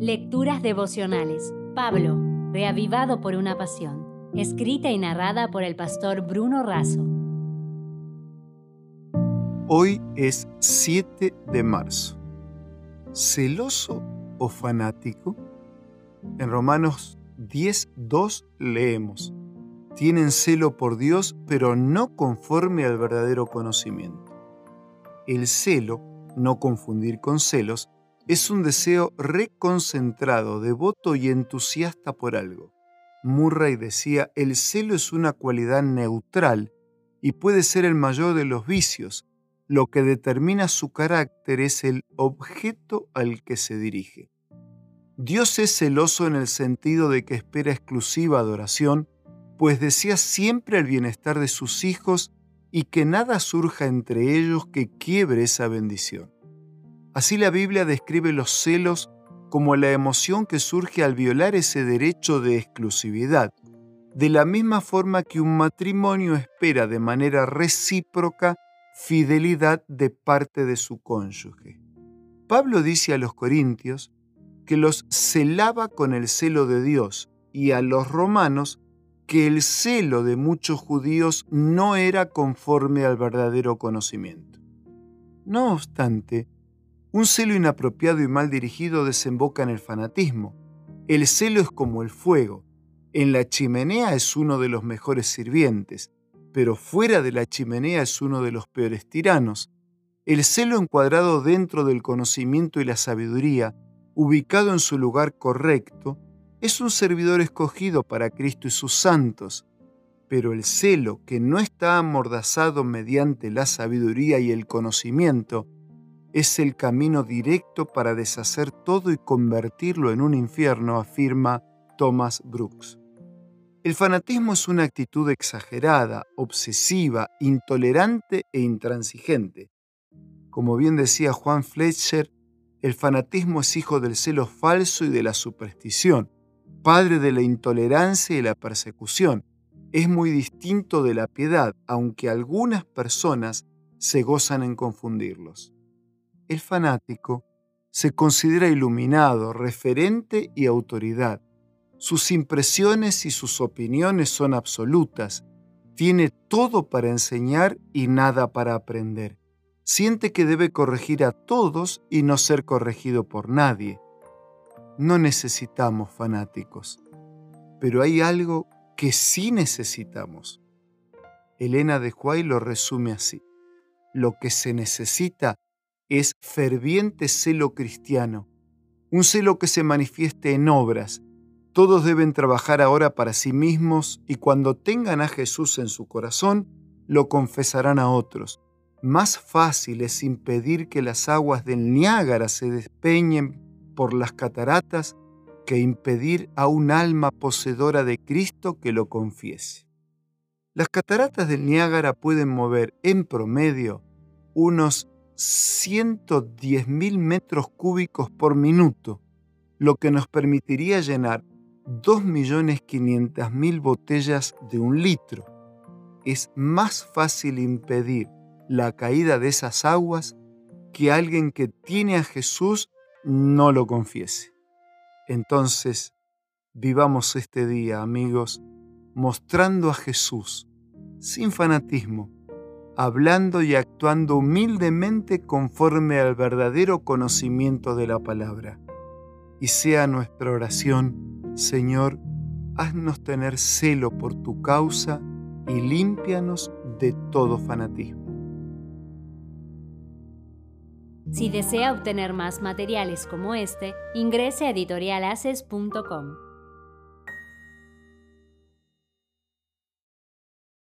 Lecturas devocionales. Pablo, reavivado por una pasión. Escrita y narrada por el pastor Bruno Razo. Hoy es 7 de marzo. ¿Celoso o fanático? En Romanos 10.2 leemos, tienen celo por Dios, pero no conforme al verdadero conocimiento. El celo, no confundir con celos, es un deseo reconcentrado, devoto y entusiasta por algo. Murray decía, el celo es una cualidad neutral y puede ser el mayor de los vicios. Lo que determina su carácter es el objeto al que se dirige. Dios es celoso en el sentido de que espera exclusiva adoración, pues desea siempre el bienestar de sus hijos y que nada surja entre ellos que quiebre esa bendición. Así la Biblia describe los celos como la emoción que surge al violar ese derecho de exclusividad, de la misma forma que un matrimonio espera de manera recíproca fidelidad de parte de su cónyuge. Pablo dice a los corintios que los celaba con el celo de Dios y a los romanos que el celo de muchos judíos no era conforme al verdadero conocimiento. No obstante, un celo inapropiado y mal dirigido desemboca en el fanatismo. El celo es como el fuego. En la chimenea es uno de los mejores sirvientes, pero fuera de la chimenea es uno de los peores tiranos. El celo encuadrado dentro del conocimiento y la sabiduría, ubicado en su lugar correcto, es un servidor escogido para Cristo y sus santos. Pero el celo que no está amordazado mediante la sabiduría y el conocimiento, es el camino directo para deshacer todo y convertirlo en un infierno, afirma Thomas Brooks. El fanatismo es una actitud exagerada, obsesiva, intolerante e intransigente. Como bien decía Juan Fletcher, el fanatismo es hijo del celo falso y de la superstición, padre de la intolerancia y la persecución. Es muy distinto de la piedad, aunque algunas personas se gozan en confundirlos el fanático se considera iluminado, referente y autoridad. Sus impresiones y sus opiniones son absolutas. Tiene todo para enseñar y nada para aprender. Siente que debe corregir a todos y no ser corregido por nadie. No necesitamos fanáticos, pero hay algo que sí necesitamos. Elena de Huay lo resume así. Lo que se necesita es ferviente celo cristiano, un celo que se manifieste en obras. Todos deben trabajar ahora para sí mismos y cuando tengan a Jesús en su corazón, lo confesarán a otros. Más fácil es impedir que las aguas del Niágara se despeñen por las cataratas que impedir a un alma poseedora de Cristo que lo confiese. Las cataratas del Niágara pueden mover en promedio unos 110.000 metros cúbicos por minuto, lo que nos permitiría llenar 2.500.000 botellas de un litro. Es más fácil impedir la caída de esas aguas que alguien que tiene a Jesús no lo confiese. Entonces, vivamos este día, amigos, mostrando a Jesús, sin fanatismo, hablando y actuando humildemente conforme al verdadero conocimiento de la palabra. Y sea nuestra oración, Señor, haznos tener celo por tu causa y límpianos de todo fanatismo. Si desea obtener más materiales como este, ingrese a editorialaces.com.